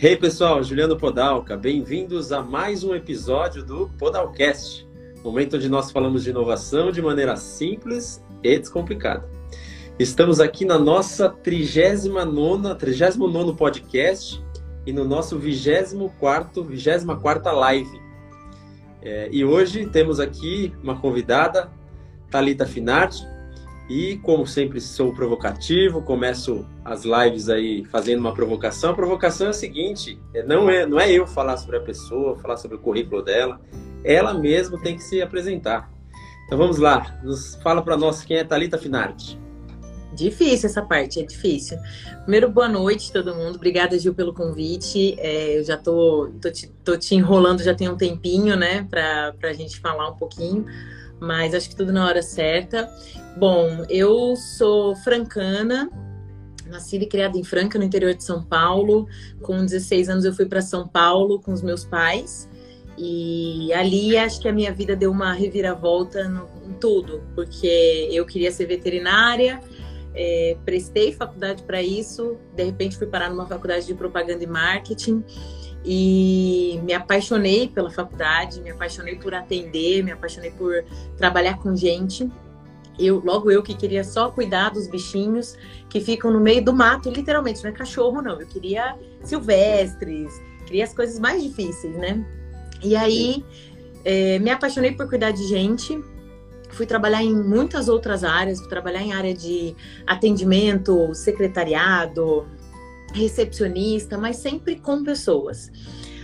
Hey pessoal, Juliano Podalca, bem-vindos a mais um episódio do Podalcast, momento onde nós falamos de inovação de maneira simples e descomplicada. Estamos aqui na nossa 39 39 podcast e no nosso 24 24 live. É, e hoje temos aqui uma convidada, Talita Finardi, e como sempre sou provocativo, começo as lives aí fazendo uma provocação. A provocação é a seguinte: é, não é, não é eu falar sobre a pessoa, falar sobre o currículo dela, ela mesma tem que se apresentar. Então vamos lá, nos fala para nós quem é Talita Finardi. Difícil essa parte, é difícil. Primeiro, boa noite todo mundo. Obrigada, Gil, pelo convite. É, eu já tô, tô te, tô, te, enrolando já tem um tempinho, né, para a gente falar um pouquinho mas acho que tudo na hora certa. Bom, eu sou francana, nascida e criada em Franca, no interior de São Paulo. Com 16 anos eu fui para São Paulo com os meus pais. E ali acho que a minha vida deu uma reviravolta no, em tudo, porque eu queria ser veterinária, é, prestei faculdade para isso, de repente fui parar numa faculdade de propaganda e marketing e me apaixonei pela faculdade, me apaixonei por atender, me apaixonei por trabalhar com gente. Eu, logo eu que queria só cuidar dos bichinhos que ficam no meio do mato, literalmente, não é cachorro não, eu queria silvestres, queria as coisas mais difíceis, né? E aí é, me apaixonei por cuidar de gente, fui trabalhar em muitas outras áreas, fui trabalhar em área de atendimento, secretariado, recepcionista, mas sempre com pessoas.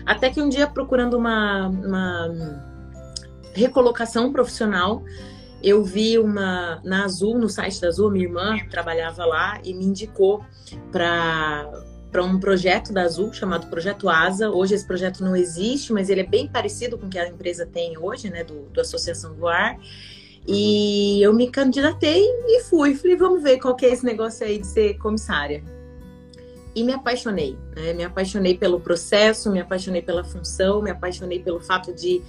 Até que um dia, procurando uma, uma recolocação profissional, eu vi uma na Azul, no site da Azul, minha irmã trabalhava lá e me indicou para para um projeto da Azul chamado Projeto Asa. Hoje esse projeto não existe, mas ele é bem parecido com o que a empresa tem hoje, né, do, do Associação do Ar. E eu me candidatei e fui. Falei, vamos ver qual que é esse negócio aí de ser comissária e me apaixonei. Né? Me apaixonei pelo processo, me apaixonei pela função, me apaixonei pelo fato de,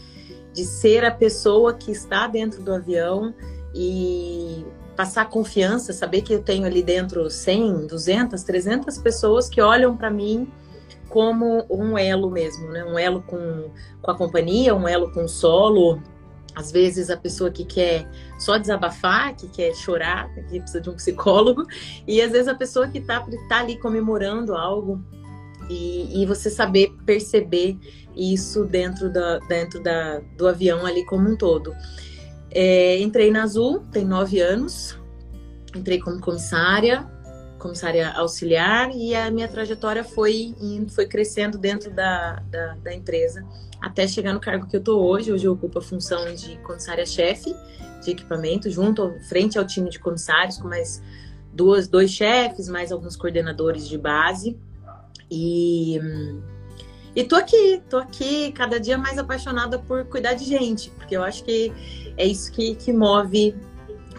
de ser a pessoa que está dentro do avião e passar confiança, saber que eu tenho ali dentro 100, 200, 300 pessoas que olham para mim como um elo mesmo, né? Um elo com, com a companhia, um elo com o solo, às vezes a pessoa que quer só desabafar, que quer chorar, que precisa de um psicólogo, e às vezes a pessoa que está tá ali comemorando algo e, e, você saber perceber isso dentro, da, dentro da, do avião ali como um todo. É, entrei na Azul, tem nove anos, entrei como comissária, comissária auxiliar, e a minha trajetória foi, foi crescendo dentro da, da, da empresa até chegar no cargo que eu tô hoje. Hoje eu ocupo a função de comissária-chefe de equipamento, junto frente ao time de comissários, com mais duas, dois chefes, mais alguns coordenadores de base. E, e tô aqui, tô aqui cada dia mais apaixonada por cuidar de gente, porque eu acho que é isso que, que move,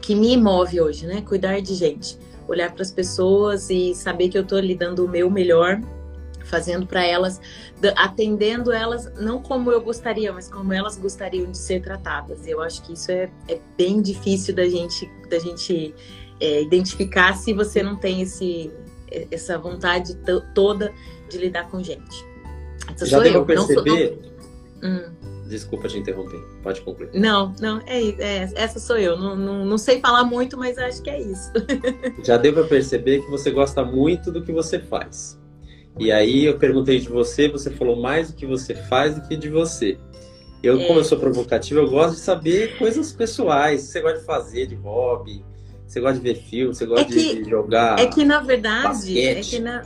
que me move hoje, né? Cuidar de gente. Olhar para as pessoas e saber que eu tô ali dando o meu melhor fazendo para elas, atendendo elas não como eu gostaria, mas como elas gostariam de ser tratadas. Eu acho que isso é, é bem difícil da gente, da gente é, identificar se você não tem esse, essa vontade toda de lidar com gente. Essa Já deu para perceber? Sou... Hum. Desculpa te interromper, pode concluir. Não, não, é, é essa sou eu. Não, não, não, sei falar muito, mas acho que é isso. Já deu para perceber que você gosta muito do que você faz. E aí eu perguntei de você, você falou mais do que você faz do que de você. Eu, é. como eu sou provocativo, eu gosto de saber coisas pessoais. Você gosta de fazer, de hobby, você gosta de ver filme, você gosta é que, de jogar. É que na verdade, basquete. é que na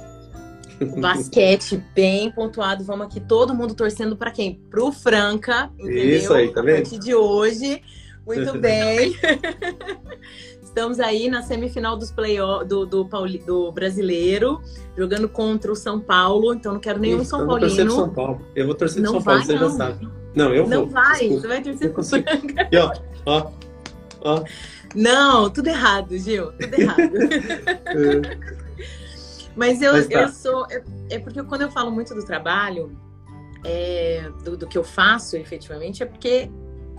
basquete bem pontuado. Vamos aqui, todo mundo torcendo para quem? Pro Franca, entendeu? Isso aí, tá vendo? A partir de hoje. Muito bem. Estamos aí na semifinal dos play do, do, do, brasileiro, jogando contra o São Paulo. Então não quero nenhum Isso, São Paulino. Eu vou torcer São Paulo. Eu vou torcer não São Paulo, você já sabe. Não, eu não vou. Não vai, Desculpa. você vai torcer pro Franca. E ó, ó, ó. Não, tudo errado, Gil. Tudo errado. Mas eu, Mas tá. eu sou. É, é, porque quando eu falo muito do trabalho, é, do, do que eu faço efetivamente, é porque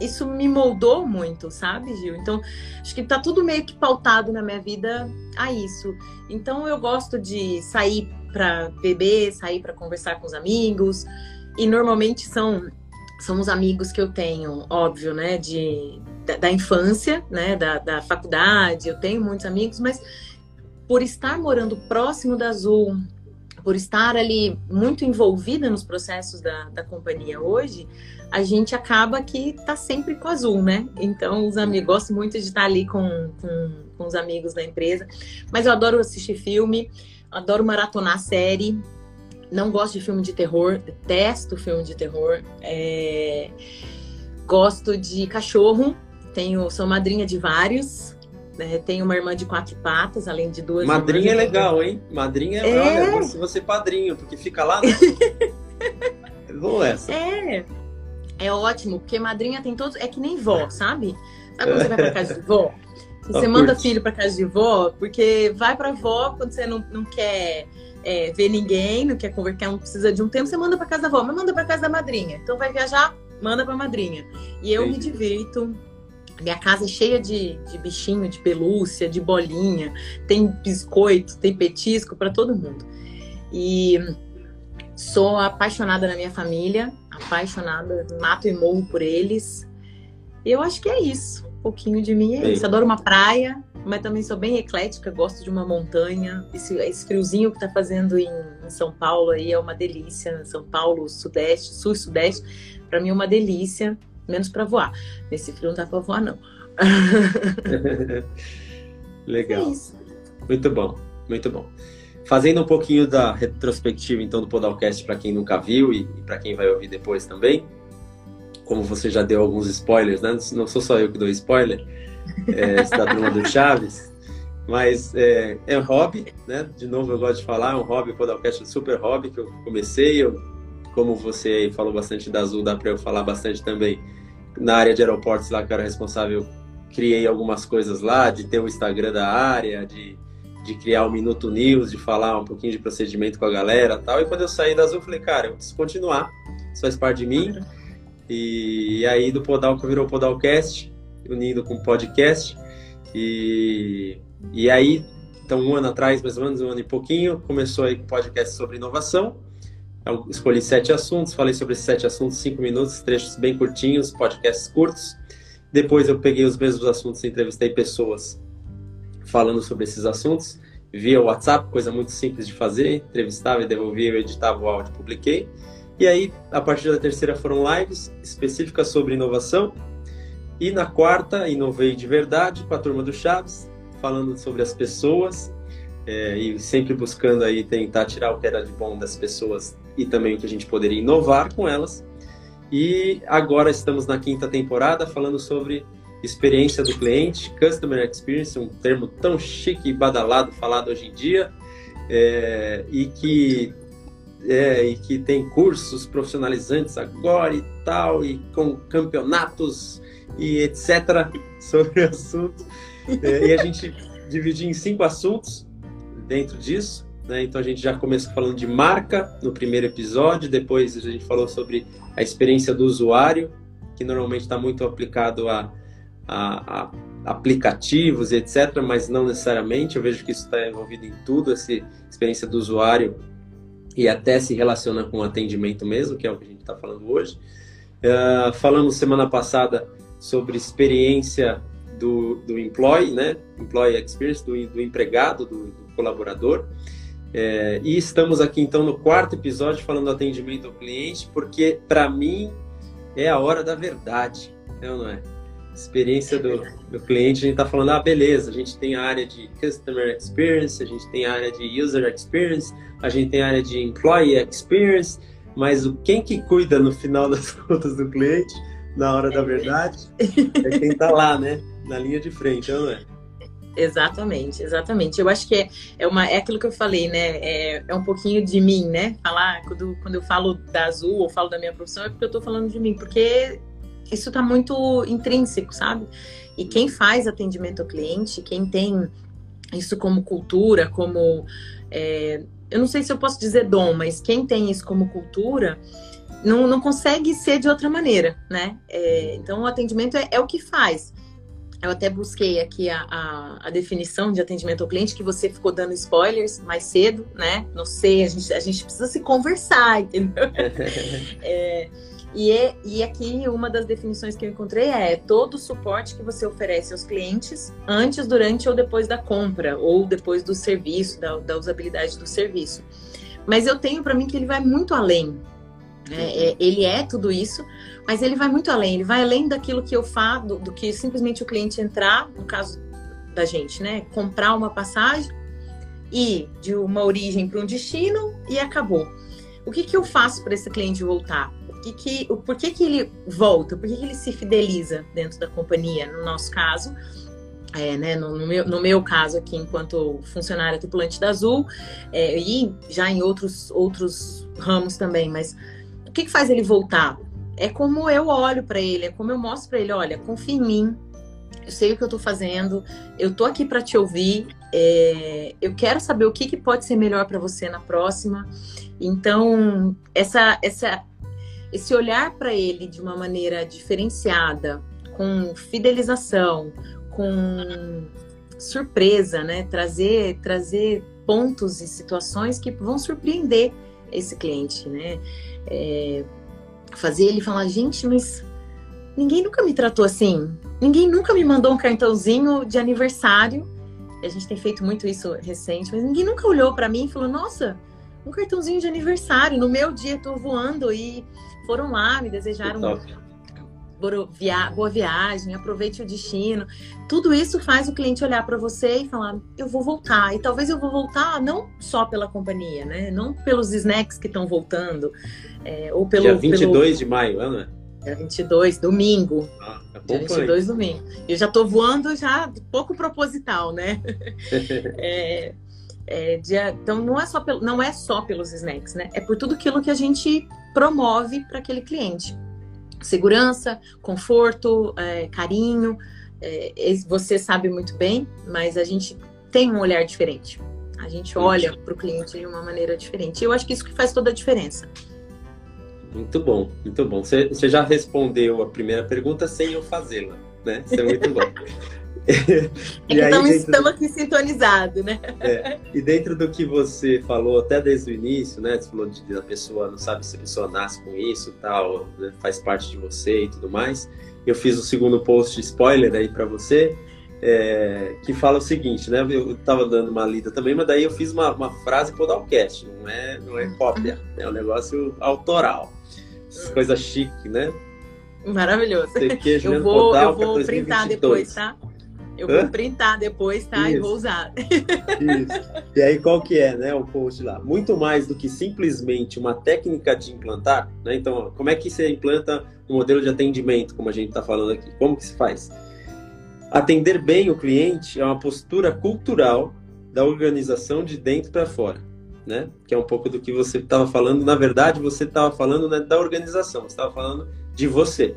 isso me moldou muito, sabe, Gil? Então, acho que tá tudo meio que pautado na minha vida a isso. Então, eu gosto de sair para beber, sair para conversar com os amigos. E normalmente são são os amigos que eu tenho, óbvio, né, de da, da infância, né, da, da faculdade. Eu tenho muitos amigos, mas por estar morando próximo da Azul, por estar ali muito envolvida nos processos da, da companhia hoje, a gente acaba que tá sempre com Azul, né? Então, os amigos, gosto muito de estar ali com, com, com os amigos da empresa. Mas eu adoro assistir filme, adoro maratonar série. Não gosto de filme de terror, detesto filme de terror. É... Gosto de cachorro, tenho, sou madrinha de vários. Né? Tenho uma irmã de quatro patas, além de duas. Madrinha é legal, hein? Madrinha é, é... olha, você padrinho, porque fica lá. Né? Vou essa. É. É ótimo, porque madrinha tem todos. É que nem vó, sabe? Sabe quando você vai pra casa de vó? Você manda filho pra casa de vó, porque vai pra vó quando você não, não quer é, ver ninguém, não quer conversar, não precisa de um tempo, você manda pra casa da vó, mas manda pra casa da madrinha. Então vai viajar, manda pra madrinha. E eu Entendi. me divirto. Minha casa é cheia de, de bichinho, de pelúcia, de bolinha. Tem biscoito, tem petisco para todo mundo. E sou apaixonada na minha família, apaixonada, mato e morro por eles. Eu acho que é isso. Um pouquinho de mim é isso. Adoro uma praia, mas também sou bem eclética, gosto de uma montanha. Esse, esse friozinho que tá fazendo em, em, São Paulo aí é uma delícia. São Paulo, Sudeste, Sul e Sudeste, para mim é uma delícia, menos para voar. Nesse frio não dá para voar, não. Legal. É muito bom, muito bom. Fazendo um pouquinho da retrospectiva, então, do Podalcast para quem nunca viu e, e para quem vai ouvir depois também. Como você já deu alguns spoilers, né? Não sou só eu que dou spoiler, é, da turma do Chaves. Mas é, é um hobby, né? De novo, eu gosto de falar, é um hobby, o Podalcast é um super hobby que eu comecei. Eu, como você falou bastante da Azul, dá para eu falar bastante também. Na área de aeroportos lá, que eu era responsável, criei algumas coisas lá, de ter o Instagram da área, de de criar o Minuto News, de falar um pouquinho de procedimento com a galera tal. E quando eu saí da Azul, eu falei, cara, eu preciso continuar, isso faz parte de mim. E, e aí do Podalco virou Podalcast, unido com podcast. E, e aí, então um ano atrás, mais ou menos, um ano e pouquinho, começou aí com podcast sobre inovação. Eu escolhi sete assuntos, falei sobre esses sete assuntos, cinco minutos, trechos bem curtinhos, podcasts curtos. Depois eu peguei os mesmos assuntos e entrevistei pessoas falando sobre esses assuntos via WhatsApp, coisa muito simples de fazer, entrevistava e devolvia, editava o áudio, publiquei. E aí, a partir da terceira foram lives específicas sobre inovação. E na quarta, inovei de verdade com a turma do Chaves, falando sobre as pessoas é, e sempre buscando aí tentar tirar o que era de bom das pessoas e também o que a gente poderia inovar com elas. E agora estamos na quinta temporada falando sobre experiência do cliente, Customer Experience, um termo tão chique e badalado falado hoje em dia, é, e, que, é, e que tem cursos profissionalizantes agora e tal, e com campeonatos e etc. sobre o assunto. É, e a gente dividiu em cinco assuntos dentro disso. Né? Então a gente já começou falando de marca no primeiro episódio, depois a gente falou sobre a experiência do usuário, que normalmente está muito aplicado a a, a aplicativos, etc., mas não necessariamente. Eu vejo que isso está envolvido em tudo, essa experiência do usuário e até se relaciona com o atendimento mesmo, que é o que a gente está falando hoje. Uh, falamos semana passada sobre experiência do, do employee, né? Employee experience, do, do empregado, do, do colaborador. É, e estamos aqui então no quarto episódio falando do atendimento ao cliente, porque para mim é a hora da verdade, é não é? experiência do, do cliente, a gente está falando, ah, beleza, a gente tem a área de Customer Experience, a gente tem a área de User Experience, a gente tem a área de Employee Experience, mas o quem que cuida no final das contas do cliente, na hora da verdade, é quem está lá, né? Na linha de frente, não é? Exatamente, exatamente. Eu acho que é, é, uma, é aquilo que eu falei, né? É, é um pouquinho de mim, né? Falar, quando, quando eu falo da Azul ou falo da minha profissão, é porque eu estou falando de mim, porque isso está muito intrínseco, sabe? E quem faz atendimento ao cliente, quem tem isso como cultura, como. É, eu não sei se eu posso dizer dom, mas quem tem isso como cultura, não, não consegue ser de outra maneira, né? É, então, o atendimento é, é, o que faz. Eu até busquei aqui a, a, a, definição de atendimento ao cliente, que você ficou dando spoilers mais cedo, né? Não sei, a gente, a gente precisa se conversar, entendeu? é, e, é, e aqui uma das definições que eu encontrei é todo o suporte que você oferece aos clientes antes, durante ou depois da compra, ou depois do serviço, da, da usabilidade do serviço. Mas eu tenho para mim que ele vai muito além. Né? É, ele é tudo isso, mas ele vai muito além. Ele vai além daquilo que eu faço, do, do que simplesmente o cliente entrar, no caso da gente, né? Comprar uma passagem e de uma origem para um destino e acabou. O que, que eu faço para esse cliente voltar? O que que, o, por que, que ele volta? Por que, que ele se fideliza dentro da companhia? No nosso caso, é, né, no, no, meu, no, meu, caso aqui, enquanto funcionária tripulante da Azul, é, e já em outros, outros ramos também, mas o que, que faz ele voltar? É como eu olho para ele, é como eu mostro para ele: olha, confia em mim, eu sei o que eu estou fazendo, eu estou aqui para te ouvir, é, eu quero saber o que, que pode ser melhor para você na próxima. Então, essa, essa, esse olhar para ele de uma maneira diferenciada, com fidelização, com surpresa, né? Trazer, trazer pontos e situações que vão surpreender esse cliente, né? É, fazer ele falar, gente, mas ninguém nunca me tratou assim. Ninguém nunca me mandou um cartãozinho de aniversário. A gente tem feito muito isso recente, mas ninguém nunca olhou para mim e falou: Nossa, um cartãozinho de aniversário. No meu dia, estou voando e foram lá, me desejaram boa viagem, aproveite o destino. Tudo isso faz o cliente olhar para você e falar: eu vou voltar. E talvez eu vou voltar não só pela companhia, né? Não pelos snacks que estão voltando, é, ou pelo. Dia 22 pelo... de maio, Ana? Dia 22, domingo. Ah, é bom Dia 22, domingo. Eu já estou voando já pouco proposital, né? é, é, dia, então não é, só pelo, não é só pelos snacks, né? É por tudo aquilo que a gente promove para aquele cliente segurança, conforto, é, carinho. É, você sabe muito bem, mas a gente tem um olhar diferente. A gente olha para o cliente de uma maneira diferente. E eu acho que isso que faz toda a diferença. Muito bom, muito bom. Você, você já respondeu a primeira pergunta sem eu fazê-la, né? Isso é muito bom. É que estamos, estamos aqui sintonizados, né? É, e dentro do que você falou até desde o início, né? Você falou de, da pessoa não sabe se a pessoa nasce com isso, tal, né? faz parte de você e tudo mais. Eu fiz o segundo post spoiler aí para você, é, que fala o seguinte, né? Eu estava dando uma lida também, mas daí eu fiz uma, uma frase podalcast, não é, não é cópia, é um negócio autoral. Coisa chique, né? Maravilhoso. Eu vou, eu vou printar depois, tá? Eu vou Hã? printar depois, tá? Isso. E vou usar. Isso. E aí, qual que é, né, o post lá? Muito mais do que simplesmente uma técnica de implantar, né? Então, como é que você implanta um modelo de atendimento, como a gente está falando aqui? Como que se faz? Atender bem o cliente é uma postura cultural da organização de dentro para fora, né? Que é um pouco do que você estava falando. Na verdade, você estava falando né, da organização, você estava falando de você,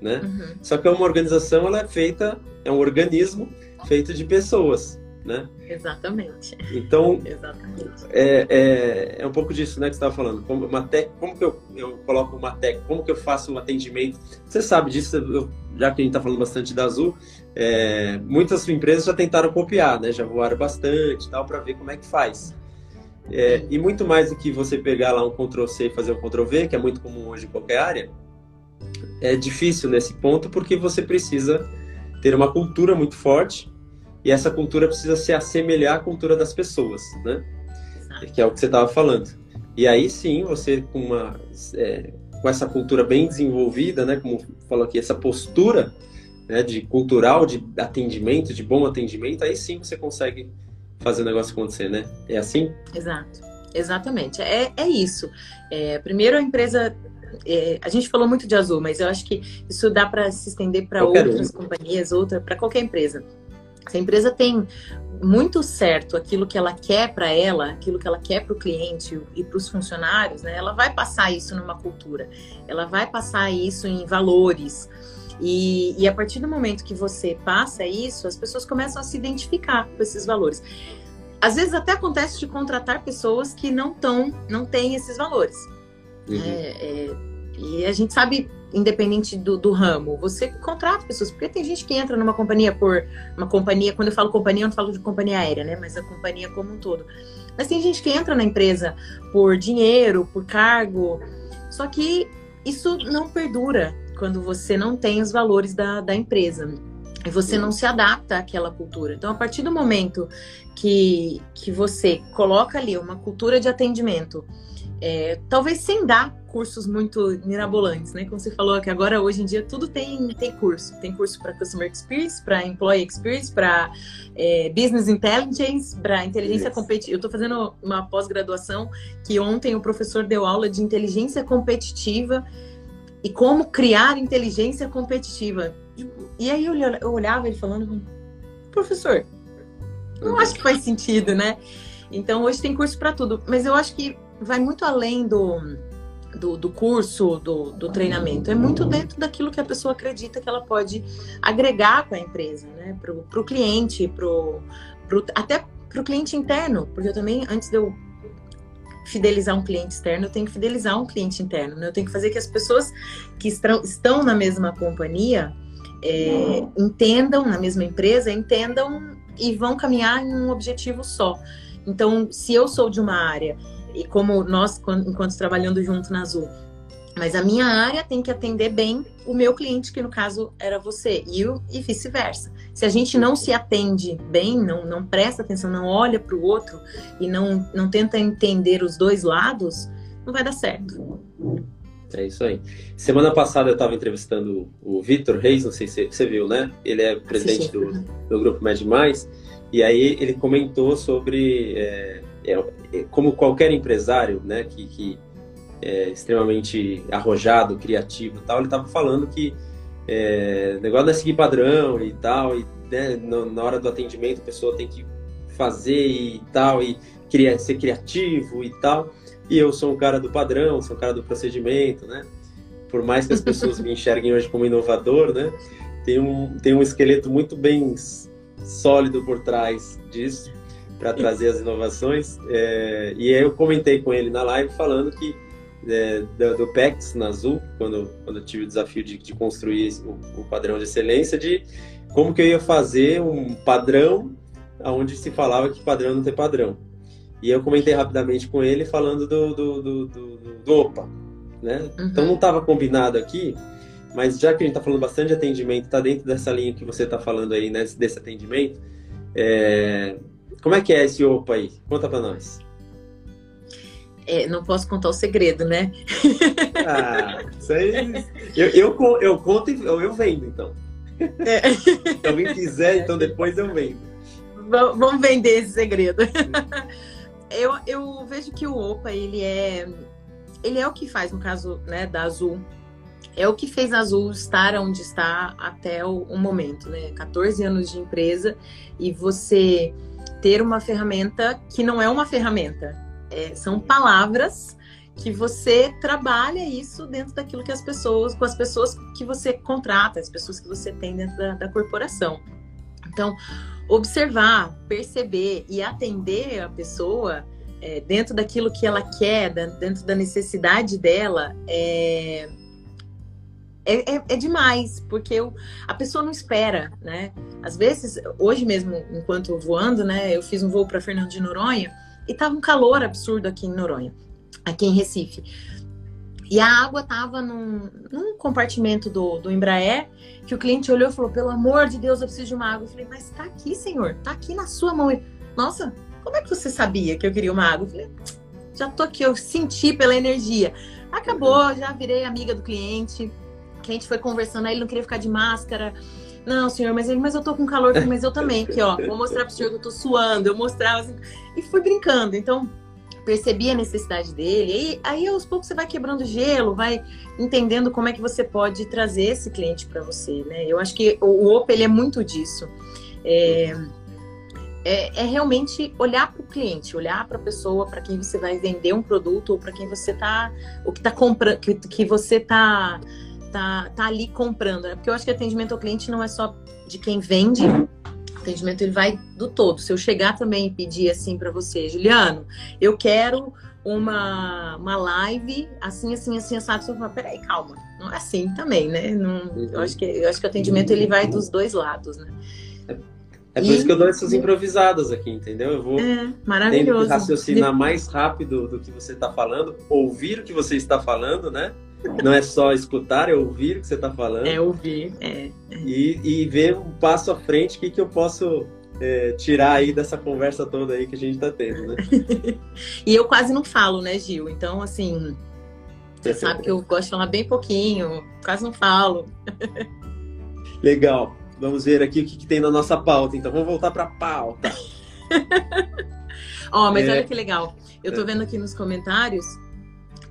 né? Uhum. Só que uma organização ela é feita é um organismo feito de pessoas, né? Exatamente. Então, Exatamente. É, é, é um pouco disso, né, que você estava falando. Como, uma tec, como que eu, eu coloco uma técnica? Como que eu faço um atendimento? Você sabe disso, eu, já que a gente está falando bastante da Azul, é, muitas empresas já tentaram copiar, né? Já voaram bastante tal, para ver como é que faz. É, e muito mais do que você pegar lá um Ctrl-C e fazer um Ctrl-V, que é muito comum hoje em qualquer área, é difícil nesse ponto porque você precisa ter uma cultura muito forte e essa cultura precisa se assemelhar à cultura das pessoas, né? Que é o que você estava falando. E aí sim, você com uma é, com essa cultura bem desenvolvida, né? Como falou aqui, essa postura né, de cultural, de atendimento, de bom atendimento, aí sim você consegue fazer o negócio acontecer, né? É assim? Exato. Exatamente. É, é isso. É, primeiro, a empresa é, a gente falou muito de azul, mas eu acho que isso dá para se estender para outras um. companhias, outra para qualquer empresa. Se a empresa tem muito certo aquilo que ela quer para ela, aquilo que ela quer para o cliente e para os funcionários, né, ela vai passar isso numa cultura, ela vai passar isso em valores. E, e a partir do momento que você passa isso, as pessoas começam a se identificar com esses valores. Às vezes até acontece de contratar pessoas que não estão, não têm esses valores. Uhum. É, é, E a gente sabe, independente do, do, ramo, você contrata pessoas, porque tem gente que entra numa companhia por uma companhia, quando eu falo companhia, eu não falo de companhia aérea, né? Mas a companhia como um todo. Mas tem gente que entra na empresa por dinheiro, por cargo, só que isso não perdura quando você não tem os valores da, da empresa e você não se adapta àquela cultura. Então, a partir do momento que, que você coloca ali uma cultura de atendimento, é, talvez sem dar cursos muito mirabolantes, né? Como você falou que agora hoje em dia tudo tem, tem curso. Tem curso para Customer Experience, para Employee Experience, para é, Business Intelligence, para inteligência competitiva. Eu estou fazendo uma pós-graduação que ontem o professor deu aula de inteligência competitiva e como criar inteligência competitiva. E aí eu olhava ele falando, professor, não acho que faz sentido, né? Então hoje tem curso para tudo, mas eu acho que vai muito além do, do, do curso, do, do, treinamento. É muito dentro daquilo que a pessoa acredita que ela pode agregar com a empresa, né? Para o cliente, pro, pro, até para o cliente interno, porque eu também, antes de eu fidelizar um cliente externo, eu tenho que fidelizar um cliente interno. Né? Eu tenho que fazer que as pessoas que estão, estão na mesma companhia é, entendam, na mesma empresa, entendam e vão caminhar em um objetivo só. Então, se eu sou de uma área e como nós, enquanto trabalhando junto na Azul, mas a minha área tem que atender bem o meu cliente, que no caso era você, e, e vice-versa. Se a gente não se atende bem, não, não presta atenção, não olha para o outro e não, não tenta entender os dois lados, não vai dar certo. É isso aí. Semana passada eu estava entrevistando o Vitor Reis, não sei se você viu, né? Ele é presidente do, do grupo Med Mais, e aí ele comentou sobre é, é, é, como qualquer empresário, né, que, que é extremamente arrojado, criativo tal, ele estava falando que é, negócio não é seguir padrão e tal, e né, na hora do atendimento a pessoa tem que fazer e tal, e queria ser criativo e tal. E eu sou um cara do padrão, sou um cara do procedimento, né? Por mais que as pessoas me enxerguem hoje como inovador, né? Tem um, tem um esqueleto muito bem sólido por trás disso para trazer as inovações. É, e aí eu comentei com ele na live falando que é, do, do, PEX na Azul, quando, quando eu tive o desafio de, de construir o, o, padrão de excelência, de como que eu ia fazer um padrão onde se falava que padrão não tem padrão. E eu comentei rapidamente com ele falando do, do, do, do, do OPA. Né? Uhum. Então não estava combinado aqui, mas já que a gente está falando bastante de atendimento, está dentro dessa linha que você está falando aí, né, desse atendimento, é, como é que é esse OPA aí? Conta para nós. É, não posso contar o segredo, né? Ah, isso aí. Eu, eu, eu conto e eu, eu vendo, então. É. Se alguém quiser, então depois eu vendo. Vamos vender esse segredo. Eu, eu vejo que o OPA, ele é, ele é o que faz, no caso né, da Azul, é o que fez a Azul estar onde está até o, o momento, né? 14 anos de empresa e você ter uma ferramenta que não é uma ferramenta, é, são palavras que você trabalha isso dentro daquilo que as pessoas, com as pessoas que você contrata, as pessoas que você tem dentro da, da corporação. Então, observar, perceber e atender a pessoa é, dentro daquilo que ela quer, dentro da necessidade dela, é, é, é, é, demais, porque eu, a pessoa não espera, né? Às vezes, hoje mesmo, enquanto voando, né, eu fiz um voo para Fernando de Noronha e tava um calor absurdo aqui em Noronha, aqui em Recife. E a água tava num, num compartimento do, do Embraer, que o cliente olhou e falou: pelo amor de Deus, eu preciso de uma água. Eu falei, mas tá aqui, senhor, tá aqui na sua mão. Nossa, como é que você sabia que eu queria uma água? Eu falei, já tô aqui, eu senti pela energia. Acabou, já virei amiga do cliente que a gente foi conversando, aí ele não queria ficar de máscara. Não, senhor, mas, ele, mas eu tô com calor, mas eu também, aqui, ó. Vou mostrar pro senhor que eu tô suando, eu mostrava assim, e fui brincando. Então, percebi a necessidade dele. E aí, aos poucos, você vai quebrando gelo, vai entendendo como é que você pode trazer esse cliente para você, né? Eu acho que o, o Open, ele é muito disso. É, é, é realmente olhar para o cliente, olhar para a pessoa, para quem você vai vender um produto ou para quem você tá, o que tá comprando, que, que você tá tá, tá ali comprando, né? Porque eu acho que atendimento ao cliente não é só de quem vende atendimento ele vai do todo. Se eu chegar também e pedir assim para você, Juliano, eu quero uma, uma live assim, assim, assim, assado, você fala, peraí, calma, não é assim também, né? Não, eu, acho que, eu acho que o atendimento ele vai dos dois lados, né? É por e... isso que eu dou essas improvisadas aqui, entendeu? Eu vou é, maravilhoso. raciocinar mais rápido do que você está falando, ouvir o que você está falando, né? Não é só escutar, é ouvir o que você está falando. É ouvir, é. é. E, e ver um passo à frente, o que, que eu posso é, tirar aí dessa conversa toda aí que a gente está tendo, né? e eu quase não falo, né, Gil? Então, assim, você sabe que eu gosto de falar bem pouquinho, quase não falo. Legal. Vamos ver aqui o que, que tem na nossa pauta. Então, vamos voltar para a pauta. Ó, oh, mas é... olha que legal. Eu tô é. vendo aqui nos comentários,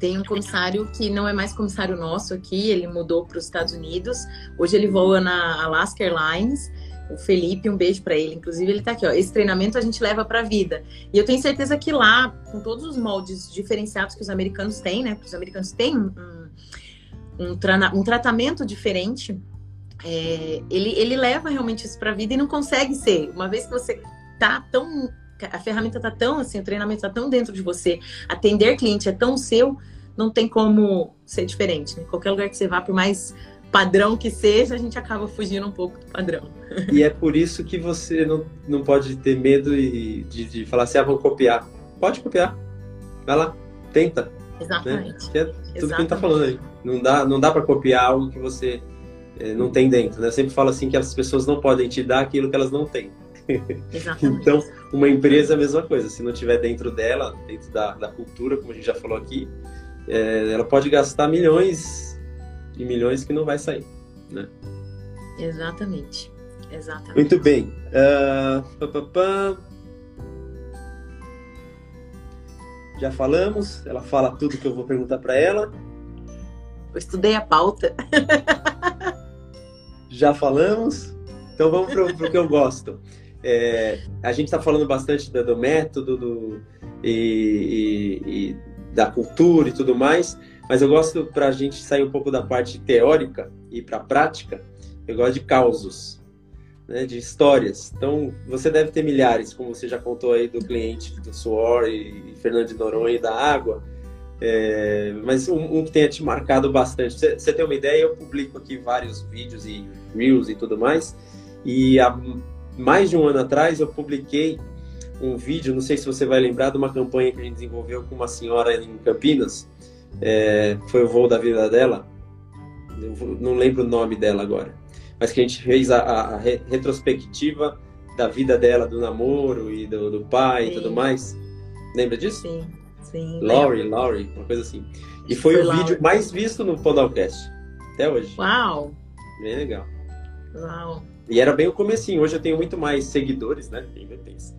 tem um comissário que não é mais comissário nosso aqui, ele mudou para os Estados Unidos. Hoje ele voa na Alaska Airlines. O Felipe, um beijo para ele. Inclusive, ele tá aqui, ó. Esse treinamento a gente leva para a vida. E eu tenho certeza que lá, com todos os moldes diferenciados que os americanos têm, né? Porque os americanos têm um, um, um tratamento diferente é, ele, ele leva realmente isso para a vida e não consegue ser. Uma vez que você tá tão. A ferramenta tá tão assim, o treinamento tá tão dentro de você, atender cliente é tão seu, não tem como ser diferente. Né? Qualquer lugar que você vá, por mais padrão que seja, a gente acaba fugindo um pouco do padrão. E é por isso que você não, não pode ter medo de, de, de falar assim, ah, vou copiar. Pode copiar. Vai lá, tenta. Exatamente. Né? Que é tudo Exatamente. que a gente tá falando aí. Não dá, não dá para copiar algo que você é, não tem dentro. Né? Eu sempre falo assim que as pessoas não podem te dar aquilo que elas não têm. então, uma empresa é a mesma coisa. Se não tiver dentro dela, dentro da, da cultura, como a gente já falou aqui, é, ela pode gastar milhões e milhões que não vai sair. Né? Exatamente. Exatamente. Muito bem. Uh, Já falamos, ela fala tudo que eu vou perguntar para ela. Eu estudei a pauta. já falamos, então vamos para o que eu gosto. É, a gente está falando bastante do, do método do, e, e, e, da cultura e tudo mais, mas eu gosto para a gente sair um pouco da parte teórica e para a prática. Eu gosto de causos, né, de histórias. Então você deve ter milhares, como você já contou aí do cliente do suor e, Fernando de Noronha e da água. É, mas um, um, que tenha te marcado bastante. Você tem uma ideia? Eu publico aqui vários vídeos e reels e tudo mais. E há mais de um ano atrás eu publiquei um vídeo, não sei se você vai lembrar, de uma campanha que a gente desenvolveu com uma senhora em Campinas. É, foi o voo da vida dela. Eu não lembro o nome dela agora. Mas que a gente fez a, a retrospectiva da vida dela, do namoro e do, do pai Sim. e tudo mais. Lembra disso? Sim. Sim. Laurie, Laurie, uma coisa assim. E foi, foi o Laurie. vídeo mais visto no Podalcast. Até hoje. Uau! Bem legal. Uau! E era bem o comecinho. Hoje eu tenho muito mais seguidores, né? Ainda pensa.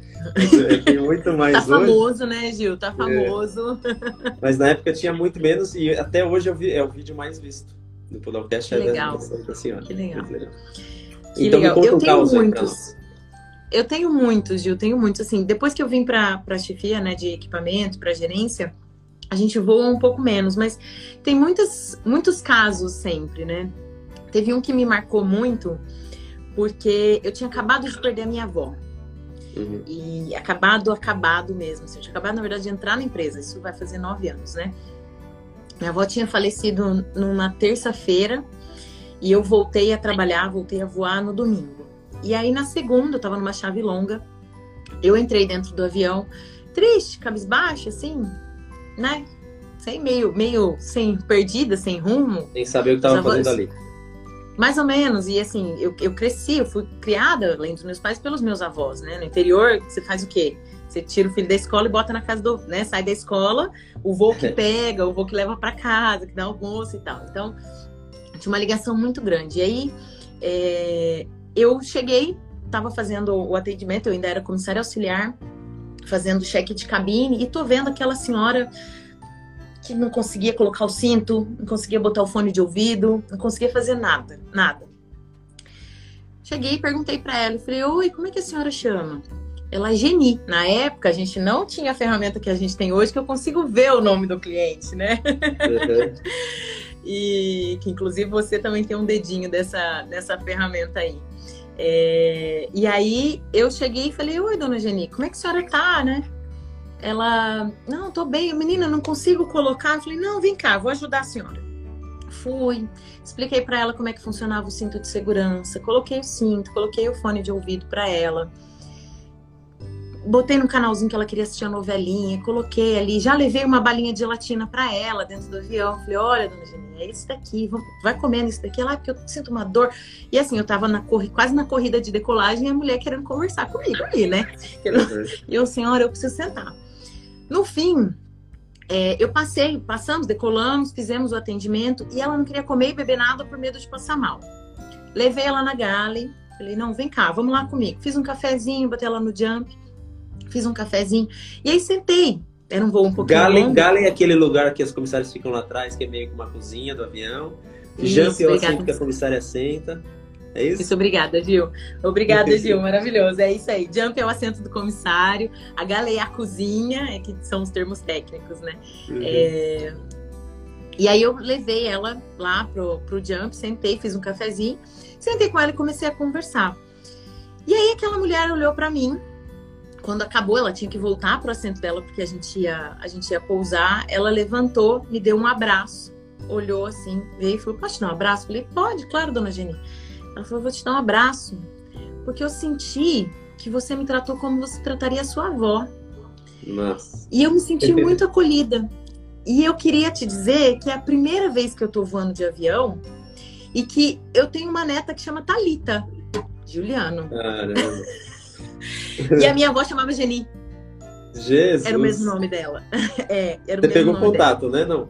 Eu tenho muito mais tá hoje. famoso, né, Gil? Tá é. famoso. É. Mas na época tinha muito menos e até hoje eu vi, é o vídeo mais visto do Podalcast. Que é legal. Da senhora. Que legal. legal. Que então legal. eu tenho muitos eu tenho muitos, Gil, tenho muitos. Assim, depois que eu vim para a chefia, né, de equipamento, para gerência, a gente voa um pouco menos, mas tem muitas, muitos casos sempre, né? Teve um que me marcou muito, porque eu tinha acabado de perder a minha avó. Uhum. E acabado, acabado mesmo. Assim, eu tinha acabado, na verdade, de entrar na empresa. Isso vai fazer nove anos, né? Minha avó tinha falecido numa terça-feira e eu voltei a trabalhar, voltei a voar no domingo. E aí na segunda, eu tava numa chave longa, eu entrei dentro do avião, triste, cabisbaixa, assim, né? Sem meio, meio sem perdida, sem rumo. Sem saber o que tava fazendo ali. Mais ou menos, e assim, eu, eu cresci, eu fui criada, além dos meus pais, pelos meus avós, né? No interior, você faz o quê? Você tira o filho da escola e bota na casa do, né? Sai da escola, o voo que pega, o voo que leva para casa, que dá almoço e tal. Então, tinha uma ligação muito grande. E aí, é, eu cheguei, estava fazendo o atendimento, eu ainda era comissária auxiliar, fazendo cheque de cabine, e tô vendo aquela senhora que não conseguia colocar o cinto, não conseguia botar o fone de ouvido, não conseguia fazer nada, nada. Cheguei e perguntei para ela, falei, oi, como é que a senhora chama? Ela é Geni. Na época, a gente não tinha a ferramenta que a gente tem hoje, que eu consigo ver o nome do cliente, né? Uhum. e que, inclusive, você também tem um dedinho dessa, dessa ferramenta aí. É, e aí eu cheguei e falei, oi, dona Geni, como é que a senhora tá, né? Ela, não, tô bem, menina, não consigo colocar. Eu falei, não, vem cá, vou ajudar a senhora. Fui, expliquei para ela como é que funcionava o cinto de segurança, coloquei o cinto, coloquei o fone de ouvido para ela botei no canalzinho que ela queria assistir a novelinha, coloquei ali, já levei uma balinha de gelatina para ela dentro do avião. Falei, olha, dona Geni, é isso daqui, vai comendo isso daqui. Ela, porque eu sinto uma dor. E assim, eu tava na corri, quase na corrida de decolagem e a mulher querendo conversar comigo ali, né? E eu, senhora, eu preciso sentar. No fim, é, eu passei, passamos, decolamos, fizemos o atendimento e ela não queria comer e beber nada por medo de passar mal. Levei ela na Gale, falei, não, vem cá, vamos lá comigo. Fiz um cafezinho, botei ela no jump fiz um cafezinho. E aí sentei. Era um voo um pouquinho Galen, longo. Galen é aquele lugar que as comissárias ficam lá atrás, que é meio que uma cozinha do avião. Isso, Jump é o assento que a comissária senta. É isso? Isso, obrigada, Gil. Obrigada, Gil. Maravilhoso. É isso aí. Jump é o assento do comissário. A gale é a cozinha, é que são os termos técnicos, né? Uhum. É... E aí eu levei ela lá pro, pro Jump, sentei, fiz um cafezinho, sentei com ela e comecei a conversar. E aí aquela mulher olhou para mim quando acabou, ela tinha que voltar para o assento dela porque a gente ia, a gente ia pousar. Ela levantou, me deu um abraço, olhou assim, veio e falou: Pode te dar um abraço? Falei: Pode, claro, dona Jenny. Ela falou: Vou te dar um abraço porque eu senti que você me tratou como você trataria a sua avó. Nossa. E eu me senti muito acolhida. E eu queria te dizer que é a primeira vez que eu tô voando de avião e que eu tenho uma neta que chama Talita, Juliano. Caramba. E a minha avó chamava Geni. Jesus. Era o mesmo nome dela. É, era o Você mesmo pegou nome contato, dela. né? Não.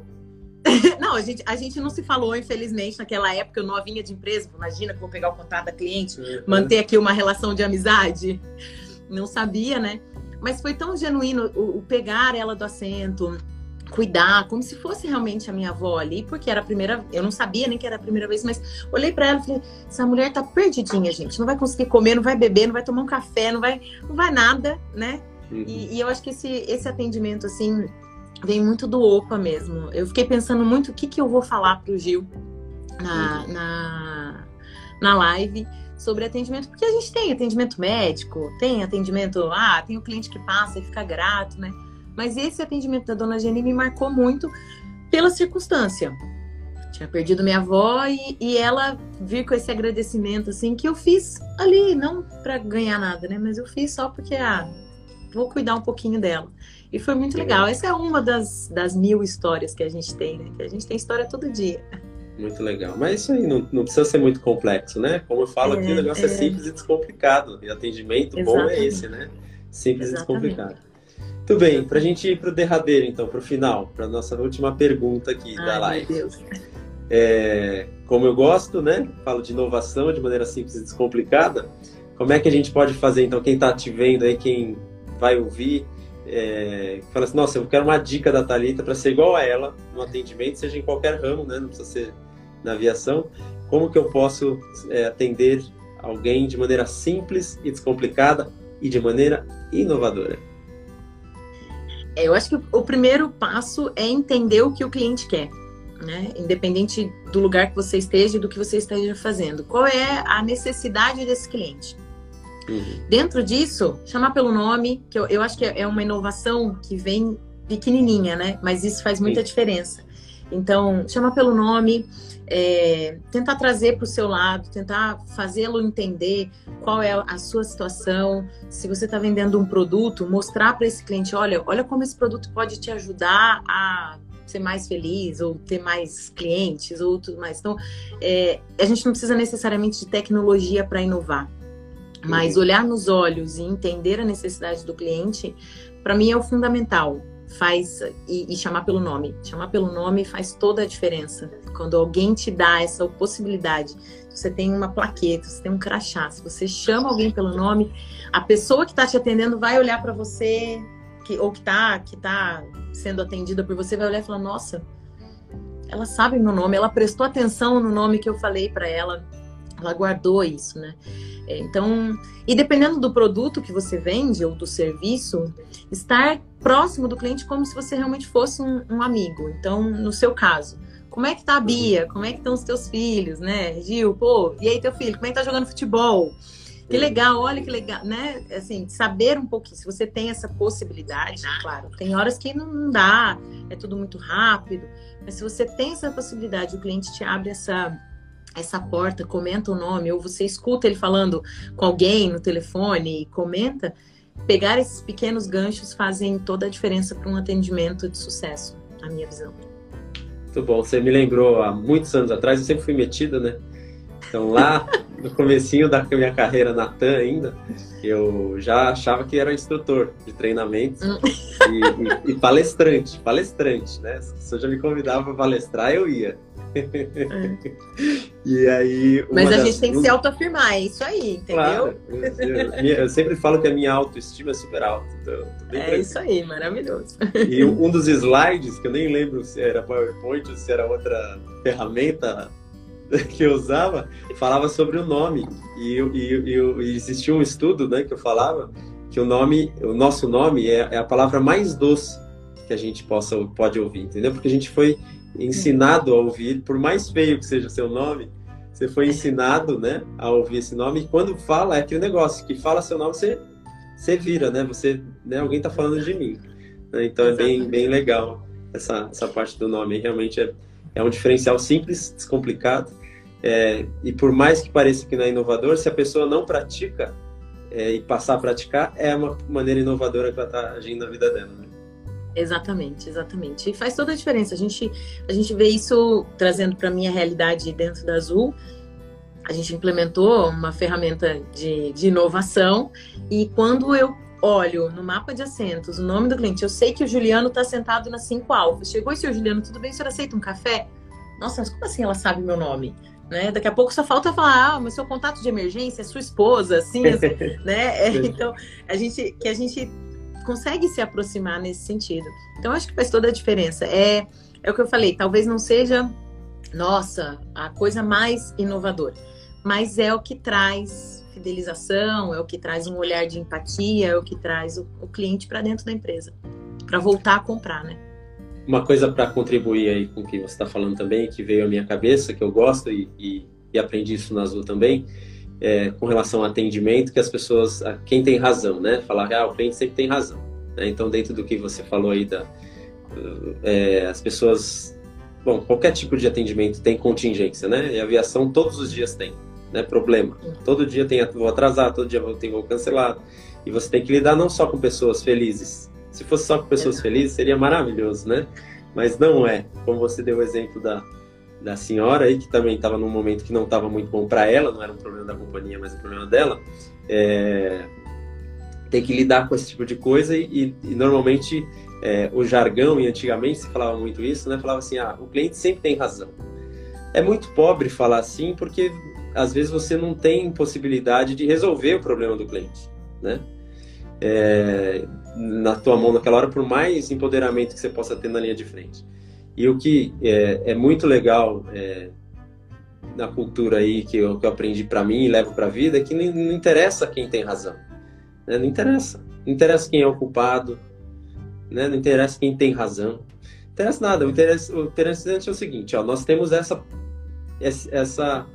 não, a gente, a gente não se falou, infelizmente, naquela época, eu novinha de empresa. Imagina que vou pegar o contato da cliente, uhum. manter aqui uma relação de amizade. Não sabia, né? Mas foi tão genuíno o, o pegar ela do assento, cuidar, como se fosse realmente a minha avó ali, porque era a primeira, eu não sabia nem que era a primeira vez, mas olhei para ela e falei: essa mulher tá perdidinha, gente, não vai conseguir comer, não vai beber, não vai tomar um café, não vai, não vai nada, né? Uhum. E, e, eu acho que esse, esse atendimento, assim, vem muito do OPA mesmo. Eu fiquei pensando muito o que, que eu vou falar pro Gil na, uhum. na, na live sobre atendimento, porque a gente tem atendimento médico, tem atendimento, ah, tem o cliente que passa e fica grato, né? Mas esse atendimento da dona Jenny me marcou muito pela circunstância. Tinha perdido minha avó e, e ela vir com esse agradecimento, assim, que eu fiz ali, não para ganhar nada, né? Mas eu fiz só porque, ah, vou cuidar um pouquinho dela. E foi muito legal. Essa é uma das, das mil histórias que a gente tem, né? Que a gente tem história todo dia. Muito legal. Mas isso aí não, não precisa ser muito complexo, né? Como eu falo é, aqui, o negócio é... é simples e descomplicado. E atendimento Exatamente. bom é esse, né? Simples Exatamente. e descomplicado. Muito bem, para a gente ir para o derradeiro, então, para o final, para nossa última pergunta aqui Ai, da live. Meu Deus. É, como eu gosto, né? Falo de inovação de maneira simples e descomplicada. Como é que a gente pode fazer, então, quem está te vendo aí, quem vai ouvir, é, fala assim, nossa, eu quero uma dica da Thalita para ser igual a ela no atendimento, seja em qualquer ramo, né? Não precisa ser na aviação. Como que eu posso é, atender alguém de maneira simples e descomplicada e de maneira inovadora? Eu acho que o primeiro passo é entender o que o cliente quer, né? Independente do lugar que você esteja e do que você esteja fazendo. Qual é a necessidade desse cliente? Uhum. Dentro disso, chamar pelo nome, que eu, eu acho que é uma inovação que vem pequenininha, né? Mas isso faz muita Sim. diferença. Então, chamar pelo nome, é, tentar trazer para o seu lado, tentar fazê-lo entender qual é a sua situação. Se você está vendendo um produto, mostrar para esse cliente, olha, olha como esse produto pode te ajudar a ser mais feliz ou ter mais clientes ou tudo mais. Então, é, a gente não precisa necessariamente de tecnologia para inovar, mas uhum. olhar nos olhos e entender a necessidade do cliente, para mim é o fundamental faz e, e, chamar pelo nome. Chamar pelo nome faz toda a diferença. Quando alguém te dá essa possibilidade, você tem uma plaqueta, você tem um crachá, se você chama alguém pelo nome, a pessoa que está te atendendo vai olhar para você, que, ou que está que tá sendo atendida por você, vai olhar e falar: Nossa, ela sabe meu nome, ela prestou atenção no nome que eu falei para ela, ela guardou isso, né? É, então, e dependendo do produto que você vende ou do serviço, estar próximo do cliente como se você realmente fosse um, um amigo. Então, no seu caso, como é que tá a Bia? Como é que estão os teus filhos, né? Gil, pô, e aí teu filho, como é que tá jogando futebol? Que legal, olha que legal, né? Assim, saber um pouquinho, se você tem essa possibilidade, claro, tem horas que não dá, é tudo muito rápido, mas se você tem essa possibilidade, o cliente te abre essa essa porta, comenta o nome, ou você escuta ele falando com alguém no telefone e comenta, pegar esses pequenos ganchos fazem toda a diferença para um atendimento de sucesso, na minha visão. Muito bom. Você me lembrou há muitos anos atrás, eu sempre fui metida, né? Então lá no comecinho da minha carreira na TAM ainda, eu já achava que era instrutor de treinamento hum. e, e, e, palestrante, palestrante, né? Se eu já me convidava para palestrar, eu ia. É. E aí. Mas a gente tem que se autoafirmar, é isso aí, entendeu? Claro, eu, eu, sempre falo que a minha autoestima é super alta. Então, é isso aí, maravilhoso. E um dos slides, que eu nem lembro se era PowerPoint ou se era outra ferramenta que eu usava, falava sobre o nome. E, e, e, existia um estudo né, que eu falava que o nome, o nosso nome é, é a palavra mais doce que a gente possa pode ouvir, entendeu? Porque a gente foi ensinado a ouvir, por mais feio que seja o seu nome, você foi ensinado, né, a ouvir esse nome. E quando fala, é aquele negócio que fala seu nome, você, você vira, né? Você, né, alguém está falando de mim. Né? Então é bem, bem legal essa, essa parte do nome. Realmente é, é um diferencial simples, descomplicado. É, e por mais que pareça que não é inovador, se a pessoa não pratica é, e passar a praticar, é uma maneira inovadora que ela está agindo na vida dela. Né? Exatamente, exatamente. E faz toda a diferença. A gente, a gente vê isso trazendo para a minha realidade dentro da Azul. A gente implementou uma ferramenta de, de inovação e quando eu olho no mapa de assentos o nome do cliente, eu sei que o Juliano está sentado na 5 Alfa. Chegou esse Juliano, tudo bem? O senhor aceita um café? Nossa, mas como assim ela sabe meu nome? Né? Daqui a pouco só falta falar, ah, mas seu contato de emergência é sua esposa, assim, assim né? É, então, a gente, que a gente consegue se aproximar nesse sentido. Então, acho que faz toda a diferença. É, é o que eu falei, talvez não seja, nossa, a coisa mais inovadora, mas é o que traz fidelização, é o que traz um olhar de empatia, é o que traz o, o cliente para dentro da empresa, para voltar a comprar, né? Uma coisa para contribuir aí com o que você está falando também, que veio à minha cabeça, que eu gosto e, e, e aprendi isso na Azul também, é, com relação ao atendimento, que as pessoas, quem tem razão, né? Falar, ah, o cliente sempre tem razão. Né? Então, dentro do que você falou aí, da, é, as pessoas, bom, qualquer tipo de atendimento tem contingência, né? E a aviação todos os dias tem, né? Problema. Todo dia tem, vou atrasar, todo dia vou, tem vou cancelar. E você tem que lidar não só com pessoas felizes. Se fosse só com pessoas felizes, seria maravilhoso, né? Mas não é. Como você deu o exemplo da, da senhora aí, que também estava num momento que não estava muito bom para ela, não era um problema da companhia, mas um problema dela, é, tem que lidar com esse tipo de coisa e, e normalmente é, o jargão, e antigamente se falava muito isso, né? Falava assim, ah, o cliente sempre tem razão. É muito pobre falar assim, porque às vezes você não tem possibilidade de resolver o problema do cliente, né? É, na tua mão naquela hora, por mais empoderamento que você possa ter na linha de frente. E o que é, é muito legal é, na cultura aí que eu, que eu aprendi para mim e levo para a vida é que não, não, interessa quem tem razão. Né? Não interessa. Não interessa quem é o culpado. Né? Não interessa quem tem razão. Não interessa nada. O interessante é o seguinte: ó, nós temos essa, essa,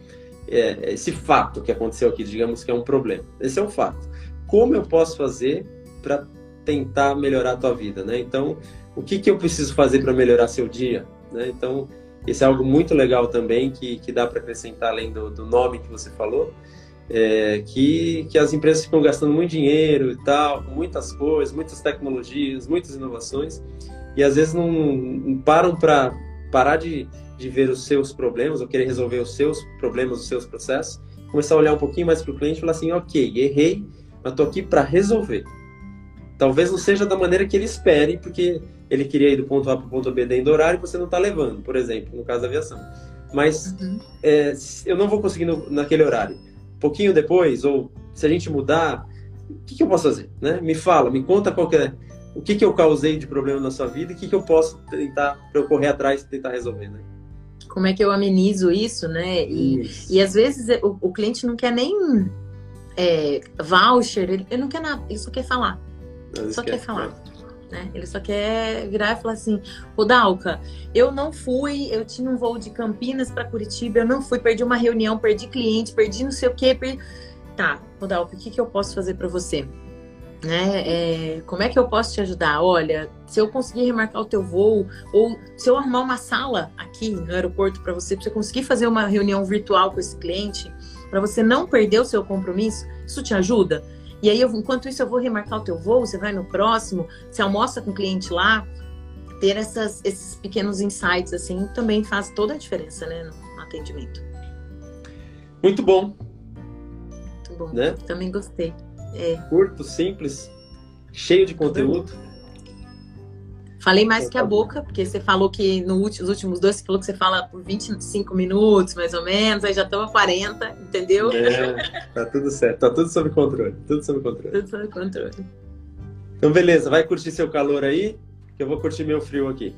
é, esse fato que aconteceu aqui, digamos que é um problema. Esse é um fato. Como eu posso fazer para tentar melhorar a tua vida? Né? Então o que, que eu preciso fazer para melhorar seu dia? Né? Então, esse é algo muito legal também que, que dá para acrescentar além do, do, nome que você falou, é, que, que as empresas ficam gastando muito dinheiro e tal, muitas coisas, muitas tecnologias, muitas inovações, e às vezes não, não param para parar de, de ver os seus problemas ou querer resolver os seus problemas, os seus processos, começar a olhar um pouquinho mais para o cliente e falar assim, ok, errei, mas estou aqui para resolver. Talvez não seja da maneira que ele espere, porque ele queria ir do ponto A para o ponto B dentro do horário e você não está levando, por exemplo, no caso da aviação. Mas uhum. é, eu não vou conseguir no, naquele horário. Pouquinho depois, ou se a gente mudar, o que, que eu posso fazer? Né? Me fala, me conta qual é, o que, que eu causei de problema na sua vida e o que, que eu posso tentar, para eu correr atrás e tentar resolver, né? Como é que eu amenizo isso, né? E, isso. e às vezes o, o cliente não quer nem é, voucher, ele, ele, não quer nada, ele só quer falar. Só quer falar. Né? Ele só quer virar e falar assim: Ô Dalca, eu não fui, eu tinha um voo de Campinas para Curitiba, eu não fui, perdi uma reunião, perdi cliente, perdi não sei o quê. Perdi... Tá, ô Dalca, o que, que eu posso fazer para você? Né? É, como é que eu posso te ajudar? Olha, se eu conseguir remarcar o teu voo, ou se eu arrumar uma sala aqui no aeroporto para você, para você conseguir fazer uma reunião virtual com esse cliente, para você não perder o seu compromisso, isso te ajuda? E aí, eu, enquanto isso, eu vou remarcar o teu voo, você vai no próximo, você almoça com o cliente lá, ter essas, esses pequenos insights, assim, também faz toda a diferença, né, no atendimento. Muito bom. Muito bom. Né? Também gostei. É. Curto, simples, cheio de conteúdo. Falei mais que a boca, porque você falou que nos últimos dois, você falou que você fala por 25 minutos, mais ou menos, aí já estamos a 40, entendeu? É, tá tudo certo, tá tudo sob controle, tudo sob controle. Tudo sob controle. Então, beleza, vai curtir seu calor aí, que eu vou curtir meu frio aqui.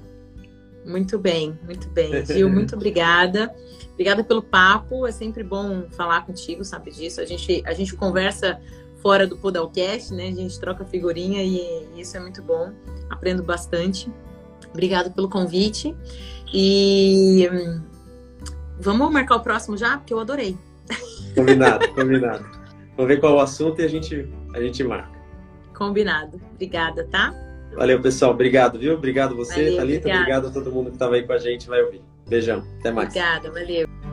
Muito bem, muito bem. Gil, muito obrigada. Obrigada pelo papo, é sempre bom falar contigo, sabe disso. A gente, a gente conversa fora do Podalcast, né? A gente troca figurinha e isso é muito bom. Aprendo bastante. Obrigado pelo convite. E hum, vamos marcar o próximo já, porque eu adorei. Combinado, combinado. Vamos ver qual é o assunto e a gente, a gente marca. Combinado. Obrigada, tá? Valeu, pessoal. Obrigado, viu? Obrigado você, valeu, Thalita. Obrigado a todo mundo que estava aí com a gente. Vai ouvir. Beijão. Até mais. Obrigada, valeu.